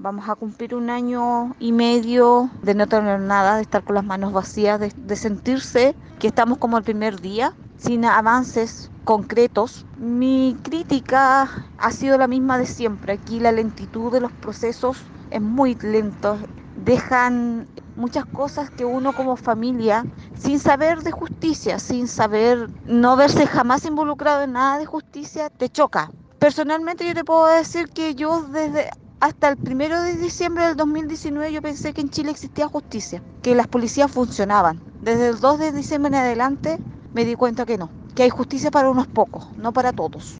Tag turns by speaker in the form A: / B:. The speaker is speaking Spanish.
A: Vamos a cumplir un año y medio de no tener nada, de estar con las manos vacías, de, de sentirse que estamos como el primer día, sin avances concretos. Mi crítica ha sido la misma de siempre. Aquí la lentitud de los procesos es muy lento. Dejan muchas cosas que uno como familia, sin saber de justicia, sin saber, no verse jamás involucrado en nada de justicia, te choca. Personalmente yo te puedo decir que yo desde hasta el primero de diciembre del 2019 yo pensé que en Chile existía justicia, que las policías funcionaban. Desde el 2 de diciembre en adelante me di cuenta que no, que hay justicia para unos pocos, no para todos.